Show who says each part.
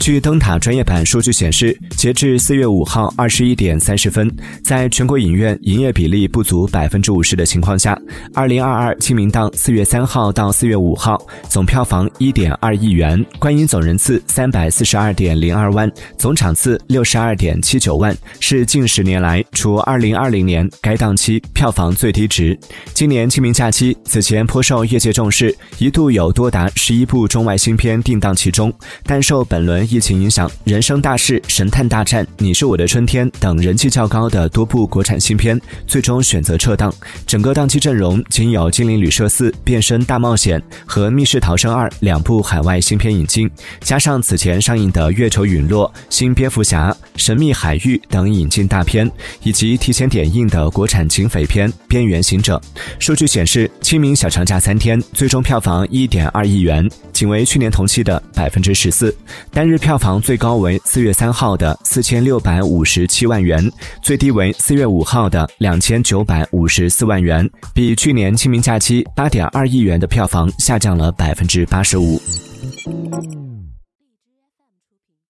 Speaker 1: 据灯塔专业版数据显示，截至四月五号二十一点三十分，在全国影院营业比例不足百分之五十的情况下，二零二二清明档四月三号到四月五号总票房一点二亿元，观影总人次三百四十二点零二万，总场次六十二点七九万，是近十年来除二零二零年该档期票房最低值。今年清明假期此前颇受业界重视，一度有多达十一部中外新片定档其中，但受本轮。疫情影响，《人生大事》《神探大战》《你是我的春天》等人气较高的多部国产新片，最终选择撤档。整个档期阵容仅有《精灵旅社四》《变身大冒险》和《密室逃生二》两部海外新片引进，加上此前上映的《月球陨落》《新蝙蝠侠》《神秘海域》等引进大片，以及提前点映的国产警匪片《边缘行者》。数据显示，清明小长假三天，最终票房一点二亿元，仅为去年同期的百分之十四，单日。票房最高为四月三号的四千六百五十七万元，最低为四月五号的两千九百五十四万元，比去年清明假期八点二亿元的票房下降了百分之八十五。